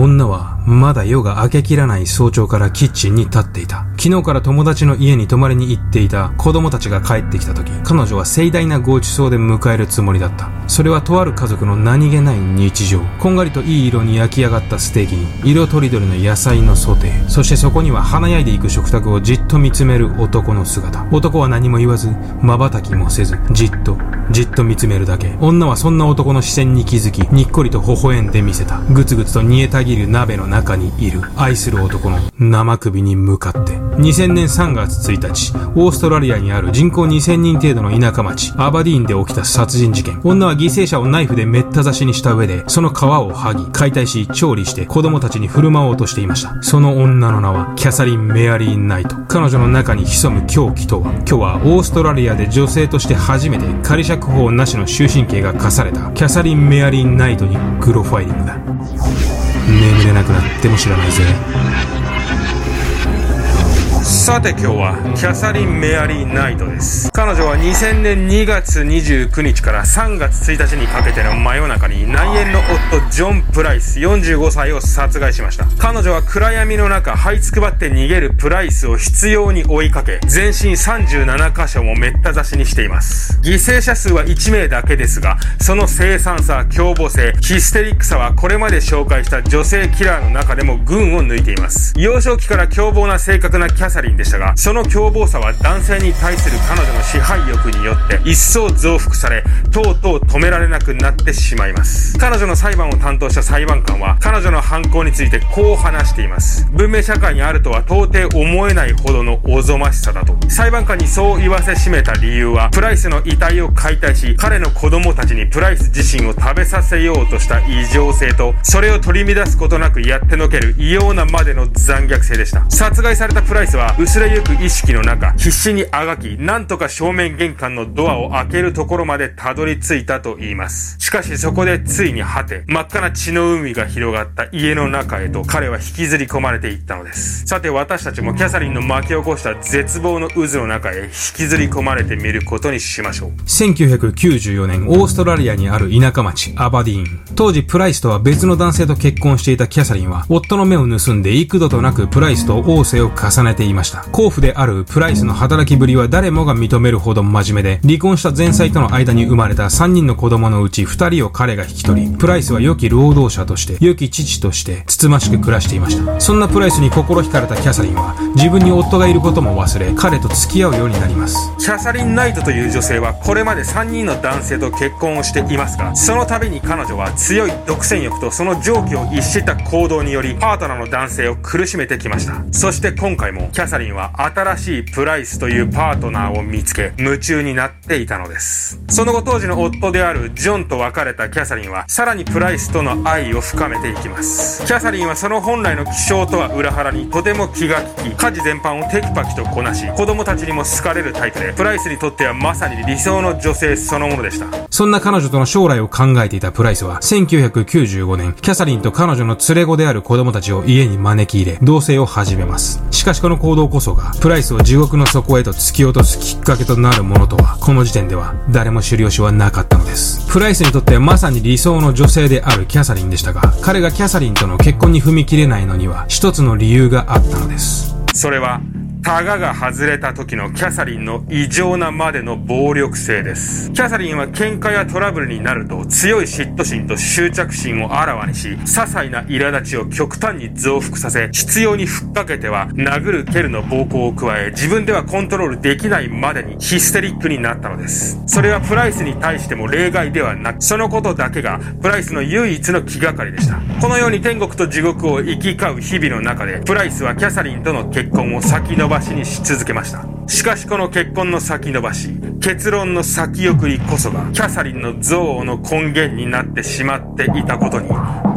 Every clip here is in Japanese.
女はまだ夜が明けきらない早朝からキッチンに立っていた。昨日から友達の家に泊まりに行っていた子供たちが帰ってきた時、彼女は盛大なごちそうで迎えるつもりだった。それはとある家族の何気ない日常。こんがりといい色に焼き上がったステーキに、色とりどりの野菜のソテー。そしてそこには華やいでいく食卓をじっと見つめる男の姿。男は何も言わず、瞬きもせず、じっと、じっと見つめるだけ。女はそんな男の視線に気づき、にっこりと微笑んでみせた。ぐつぐつと煮えたぎる鍋の中中にいる。愛する男の生首に向かって。2000年3月1日、オーストラリアにある人口2000人程度の田舎町、アバディーンで起きた殺人事件。女は犠牲者をナイフでめった刺しにした上で、その皮を剥ぎ、解体し、調理して子供たちに振る舞おうとしていました。その女の名は、キャサリン・メアリー・ナイト。彼女の中に潜む狂気とは、今日はオーストラリアで女性として初めて仮釈放なしの終身刑が課された、キャサリン・メアリー・ナイトにグロファイリングだ。眠れなくなっても知らないぜ。さて今日はキャサリン・メアリー・ナイトです。彼女は2000年2月29日から3月1日にかけての真夜中に内縁の夫ジョン・プライス45歳を殺害しました。彼女は暗闇の中這いつくばって逃げるプライスを執拗に追いかけ全身37箇所もめった刺しにしています。犠牲者数は1名だけですがその凄惨さ凶暴性ヒステリックさはこれまで紹介した女性キラーの中でも群を抜いています。幼少期から凶暴な性格なキャサリン。でしたが、その凶暴さは男性に対する彼女の支配欲によって一層増幅され、とうとう止められなくなってしまいます。彼女の裁判を担当した裁判官は、彼女の犯行についてこう話しています。文明社会にあるとは到底思えないほどのおぞましさだと。裁判官にそう言わせしめた理由は、プライスの遺体を解体し、彼の子供たちにプライス自身を食べさせようとした異常性と、それを取り乱すことなくやってのける異様なまでの残虐性でした。殺害されたプライスは、薄れゆく意識の中、必死にあがき、なんとか正面玄関のドアを開けるところまでたどり着いたと言います。しかしそこでついに果て、真っ赤な血の海が広がった家の中へと彼は引きずり込まれていったのです。さて私たちもキャサリンの巻き起こした絶望の渦の中へ引きずり込まれてみることにしましょう。1994年、オーストラリアにある田舎町、アバディーン。当時プライスとは別の男性と結婚していたキャサリンは、夫の目を盗んで幾度となくプライスと王政を重ねていました。甲府であるプライスの働きぶりは誰もが認めるほど真面目で、離婚した前妻との間に生まれた3人の子供のうち2人を彼が引き取り、プライスは良き労働者として、良き父として、つつましく暮らしていました。そんなプライスに心惹かれたキャサリンは、自分に夫がいることも忘れ、彼と付き合うようになります。キャサリン・ナイトという女性は、これまで3人の男性と結婚をしていますが、その度に彼女は強い独占欲とその常軌を逸した行動により、パートナーの男性を苦しめてきました。そして今回も、キャサリンリンは新しいプライスというパートナーを見つけ、夢中になっていたのです。その後当時の夫であるジョンと別れたキャサリンは、さらにプライスとの愛を深めていきます。キャサリンはその本来の気性とは裏腹にとても気が利き、家事全般をテキパキとこなし、子供たちにも好かれるタイプで、プライスにとってはまさに理想の女性そのものでした。そんな彼女との将来を考えていたプライスは、1995年、キャサリンと彼女の連れ子である子供たちを家に招き入れ、同棲を始めます。しかしこの行動こそが、プライスを地獄の底へと突き落とすきっかけとなるものとは、この時点では誰も知る由はなかったのです。プライスにとってはまさに理想の女性であるキャサリンでしたが、彼がキャサリンとの結婚に踏み切れないのには、一つの理由があったのです。それは、タガが外れた時のキャサリンの異常なまでの暴力性です。キャサリンは喧嘩やトラブルになると強い嫉妬心と執着心をあらわにし、些細な苛立ちを極端に増幅させ、必要にふっかけては殴る蹴るの暴行を加え、自分ではコントロールできないまでにヒステリックになったのです。それはプライスに対しても例外ではなく、そのことだけがプライスの唯一の気がかりでした。このように天国と地獄を行き交う日々の中で、プライスはキャサリンとの結婚を先延しにし続けました。しかしこの結婚の先延ばし、結論の先送りこそが、キャサリンの憎悪の根源になってしまっていたことに、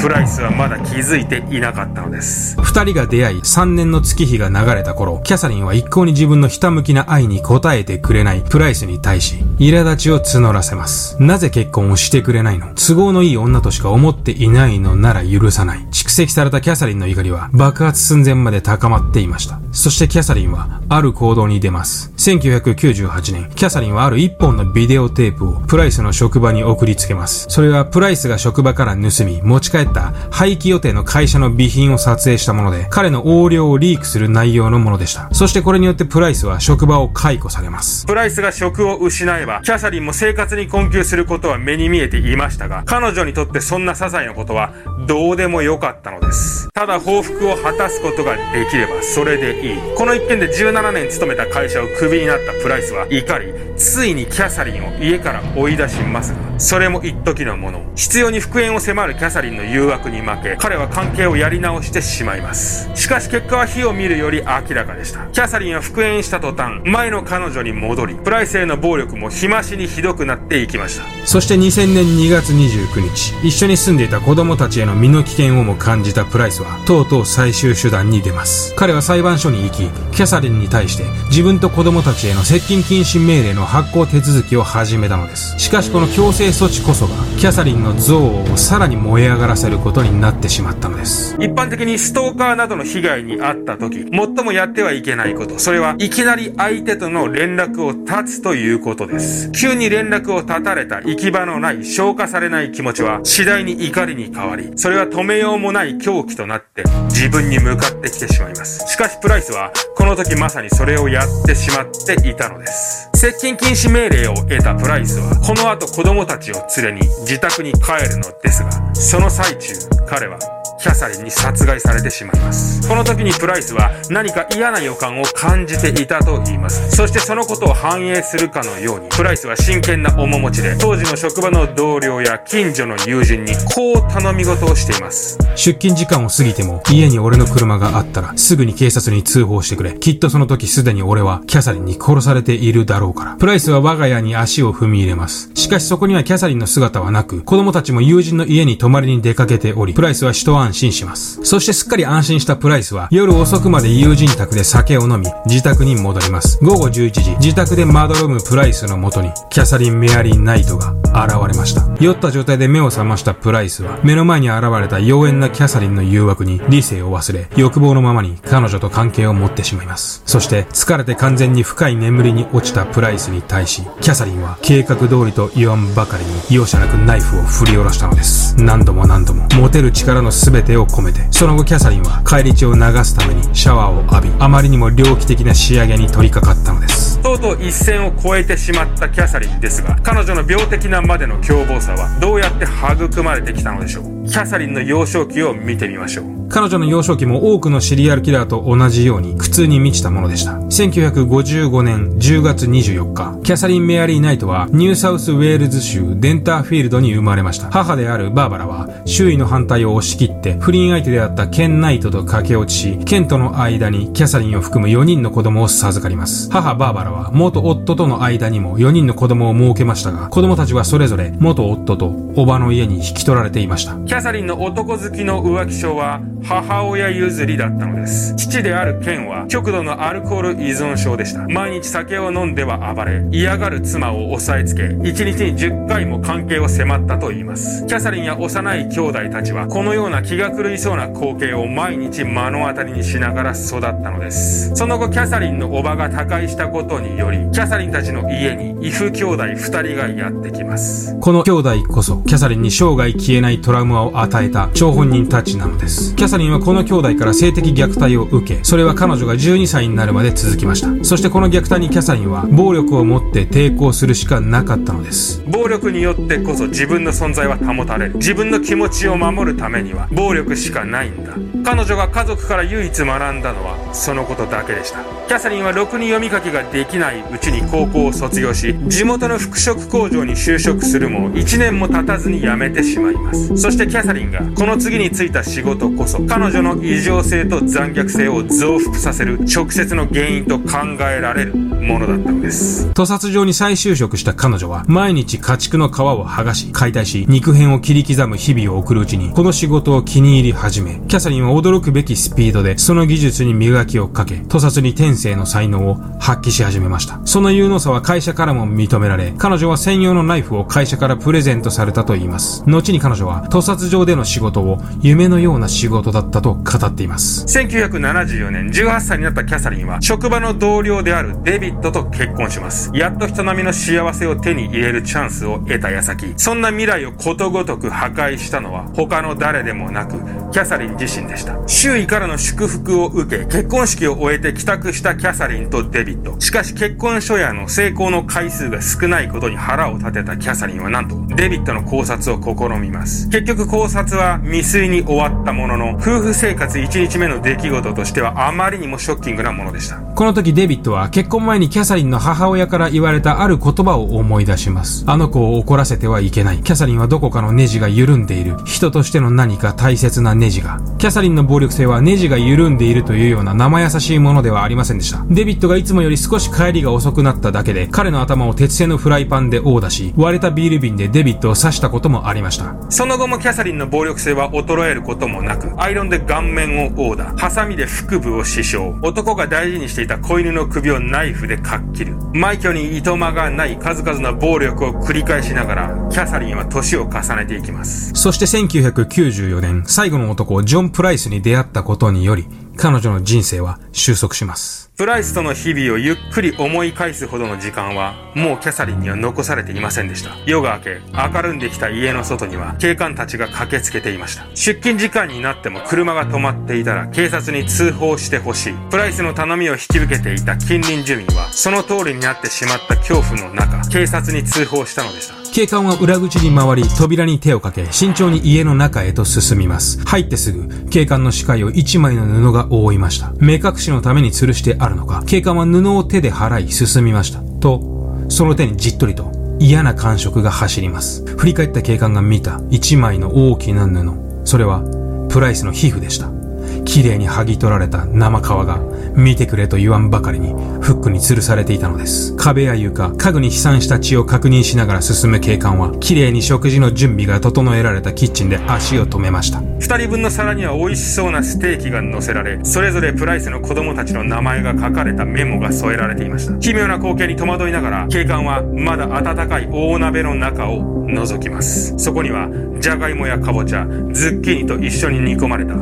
プライスはまだ気づいていなかったのです。二人が出会い、三年の月日が流れた頃、キャサリンは一向に自分のひたむきな愛に応えてくれないプライスに対し、苛立ちを募らせます。なぜ結婚をしてくれないの？都合のいい女としか思っていないのなら許さない。蓄積されたキャサリンの怒りは爆発寸前まで高まっていました。そしてキャサリンは、ある行動に出ます。1998年、キャサリンはある一本のビデオテープをプライスの職場に送りつけます。それはプライスが職場から盗み、持ち帰った廃棄予定の会社の備品を撮影したもので、彼の横領をリークする内容のものでした。そしてこれによってプライスは職場を解雇されます。プライスが職を失えば、キャサリンも生活に困窮することは目に見えていましたが、彼女にとってそんな些細なことはどうでもよかったのです。ただ報復を果たすことができればそれでいい。この一件で17年勤めた会社をク首になったプライスは怒り、ついにキャサリンを家から追い出します、それも一時のもの。必要に復縁を迫るキャサリンの誘惑に負け、彼は関係をやり直してしまいます。しかし結果は火を見るより明らかでした。キャサリンは復縁した途端、前の彼女に戻り、プライスへの暴力も日増しにひどくなっていきました。そして2000年2月29日、一緒に住んでいた子供たちへの身の危険をも感じたプライスは、とうとう最終手段に出ます。彼は裁判所に行き、キャサリンに対して自分と子供たちへの接近禁止命令の発行手続きを始めたのです。しかしこの強制措置こそが、キャサリンの憎悪をさらに燃え上がらせることになってしまったのです。一般的にストーカーなどの被害に遭った時、最もやってはいけないこと、それはいきなり相手との連絡を断つということです。急に連絡を断たれた行き場のない消化されない気持ちは次第に怒りに変わり、それは止めようもない狂気となって自分に向かってきてしまいます。しかしプライスはの時まさにそれをやってしまっていたのです。接近禁止命令を得たプライスはこの後子供たちを連れに自宅に帰るのですが、その最中彼はキャサリンに殺害されてしまいます。この時にプライスは何か嫌な予感を感じていたと言います。そしてそのことを反映するかのように、プライスは真剣な面持ちで、当時の職場の同僚や近所の友人にこう頼み事をしています。出勤時間を過ぎても、家に俺の車があったら、すぐに警察に通報してくれ。きっとその時すでに俺はキャサリンに殺されているだろうから。プライスは我が家に足を踏み入れます。しかしそこにはキャサリンの姿はなく、子供たちも友人の家に泊まりに出かけており、プライスは一安安心します。そしてすっかり安心したプライスは、夜遅くまで友人宅で酒を飲み、自宅に戻ります。午後11時、自宅でまどろむプライスのもとに、キャサリン・メアリー・ナイトが現れました。酔った状態で目を覚ましたプライスは、目の前に現れた妖艶なキャサリンの誘惑に理性を忘れ、欲望のままに彼女と関係を持ってしまいます。そして、疲れて完全に深い眠りに落ちたプライスに対し、キャサリンは計画通りと言わんばかりに容赦なくナイフを振り下ろしたのです。何度も何度も、持てる力の全てを込めて、その後キャサリンは返り血を流すためにシャワーを浴び、あまりにも猟奇的な仕上げに取り掛かったのです。とうとう一線を越えてしまったキャサリンですが、彼女の病的なまでの凶暴さはどうやって育まれてきたのでしょう？キャサリンの幼少期を見てみましょう。彼女の幼少期も多くのシリアルキラーと同じように苦痛に満ちたものでした。1955年10月24日、キャサリン・メアリー・ナイトはニューサウスウェールズ州テンターフィールドに生まれました。母であるバーバラは周囲の反対を押し切って不倫相手であったケン・ナイトと駆け落ちし、ケンとの間にキャサリンを含む4人の子供を授かります。母バーバラは元夫との間にも4人の子供を設けましたが、子供たちはそれぞれ元夫とおばの家に引き取られていました。キャサリンの男好きの浮気症は母親譲りだったのです。父であるケンは極度のアルコール依存症でした。毎日酒を飲んでは暴れ、嫌がる妻を押さえつけ、1日に10回も関係を迫ったと言います。キャサリンや幼い兄弟たちはこのような気が狂いそうな光景を毎日目の当たりにしながら育ったのです。その後キャサリンのおばが他界したことにより、キャサリンたちの家に異父兄弟2人がやってきます。この兄弟こそキャサリンに生涯消えないトラウマを与えた張本人たちなのです。キャサリンはこの兄弟から性的虐待を受け、それは彼女が12歳になるまで続きました。そしてこの虐待にキャサリンは暴力を持って抵抗するしかなかったのです。暴力によってこそ自分の存在は保たれる。自分の気持ちを守るためには暴力しかないんだ。彼女が家族から唯一学んだのはそのことだけでした。キャサリンはろくに読み書きができないうちに高校を卒業し、地元の服飾工場に就職するも1年も経たずに辞めてしまいます。そしてキャャサリンがこの次に就いた仕事こそ彼女の異常性と残虐性を増幅させる直接の原因と考えられるものだったのです。屠殺場に再就職した彼女は毎日家畜の皮を剥がし、解体し、肉片を切り刻む日々を送るうちにこの仕事を気に入り始め、キャサリンは驚くべきスピードでその技術に磨きをかけ、屠殺に天性の才能を発揮し始めました。その有能さは会社からも認められ、彼女は専用のナイフを会社からプレゼントされたと言います。後に彼女は屠殺場での仕事を夢のような仕事だったと語っています。1974年、18歳になったキャサリンは、職場の同僚であるデビッドと結婚します。やっと人並みの幸せを手に入れるチャンスを得た矢先、そんな未来をことごとく破壊したのは、他の誰でもなく、キャサリン自身でした。周囲からの祝福を受け、結婚式を終えて帰宅したキャサリンとデビッド。しかし結婚初夜の成功の回数が少ないことに腹を立てたキャサリンはなんと、デビッドの考察を試みます。結局考察は未遂に終わったものの、夫婦生活1日目の出来事としてはあまりにもショッキングなものでした。この時デビッドは結婚前にキャサリンの母親から言われたある言葉を思い出します。あの子を怒らせてはいけない。キャサリンはどこかのネジが緩んでいる。人としての何か大切なネジが。キャサリンの暴力性はネジが緩んでいるというような生優しいものではありませんでした。デビッドがいつもより少し帰りが遅くなっただけで、彼の頭を鉄製のフライパンで殴打し、割れたビール瓶でデビッドを刺したこともありました。その後もキャサリンサリンの暴力性は衰えることもなく、アイロンで顔面を殴打、ハサミで腹部を刺傷、男が大事にしていた子犬の首をナイフでかっ切る。埋挙にいとまがない数々の暴力を繰り返しながら、キャサリンは年を重ねていきます。そして1994年、最後の男、ジョン・プライスに出会ったことにより、彼女の人生は収束します。プライスとの日々をゆっくり思い返すほどの時間は、もうキャサリンには残されていませんでした。夜が明け、明るんできた家の外には、警官たちが駆けつけていました。出勤時間になっても車が止まっていたら、警察に通報してほしい。プライスの頼みを引き受けていた近隣住民は、その通りになってしまった恐怖の中、警察に通報したのでした。警官は裏口に回り、扉に手をかけ、慎重に家の中へと進みます。入ってすぐ、警官の視界を一枚の布が覆いました。目隠しのために吊るしてあるのか、警官は布を手で払い進みました。と、その手にじっとりと嫌な感触が走ります。振り返った警官が見た一枚の大きな布。それは、プライスの皮膚でした。綺麗に剥ぎ取られた生皮が、見てくれと言わんばかりに、フックに吊るされていたのです。壁や床、家具に飛散した血を確認しながら進む警官は、綺麗に食事の準備が整えられたキッチンで足を止めました。二人分の皿には美味しそうなステーキが乗せられ、それぞれプライスの子供たちの名前が書かれたメモが添えられていました。奇妙な光景に戸惑いながら、警官はまだ温かい大鍋の中を覗きます。そこには、じゃがいもやかぼちゃ、ズッキーニと一緒に煮込まれた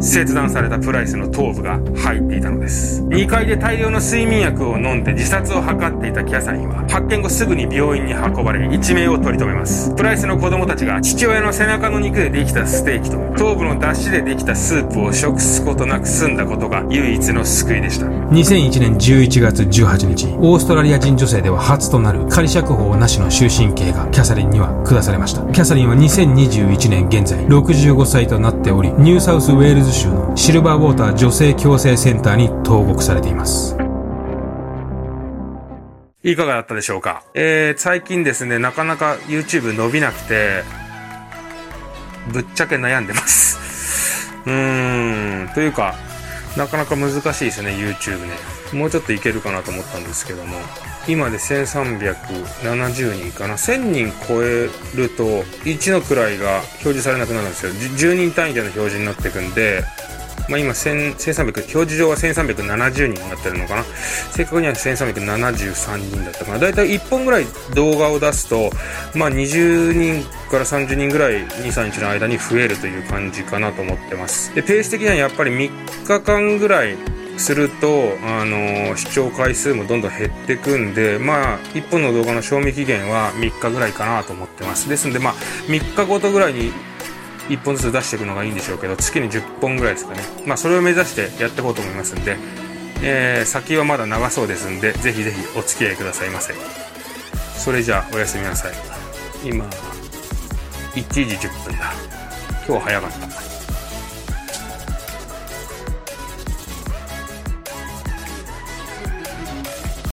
切断されたプライスの頭部が入っていたのです。2階で大量の睡眠薬を飲んで自殺を図っていたキャサリンは、発見後すぐに病院に運ばれ、一命を取り留めます。プライスの子供たちが父親の背中の肉でできたステーキと、頭部の出汁でできたスープを食すことなく済んだことが唯一の救いでした。2001年11月18日、オーストラリア人女性では初となる仮釈放なしの終身刑がキャサリンには下されました。キャサリンは2021年現在65歳となっており、ニューサウスウェールズ州のシルバーウォーター女性矯正センターに投獄されています。いかがだったでしょうか？えー、最近ですね、なかなか YouTube 伸びなくて、ぶっちゃけ悩んでます。うーん、というか、なかなか難しいですね、YouTube ね。もうちょっといけるかなと思ったんですけども。今で1370人かな。1000人超えると、1の位が表示されなくなるんですよ。10人単位での表示になっていくんで、まあ、今1300、表示上は1370人になってるのかな。正確には1373人だったかな。だいたい1本ぐらい動画を出すと、まあ、20人から30人ぐらい2、3日の間に増えるという感じかなと思ってます。で、ペース的にはやっぱり3日間ぐらいすると、あの視聴回数もどんどん減っていくんで、まあ、1本の動画の賞味期限は3日ぐらいかなと思ってます。ですんで、まあ、3日ごとぐらいに1本ずつ出していくのがいいんでしょうけど、月に10本ぐらいですかね。まあ、それを目指してやっていこうと思いますんで、えー、先はまだ長そうですんで、ぜひぜひお付き合いくださいませ。それじゃあ、おやすみなさい。今、1時10分だ。今日早かった。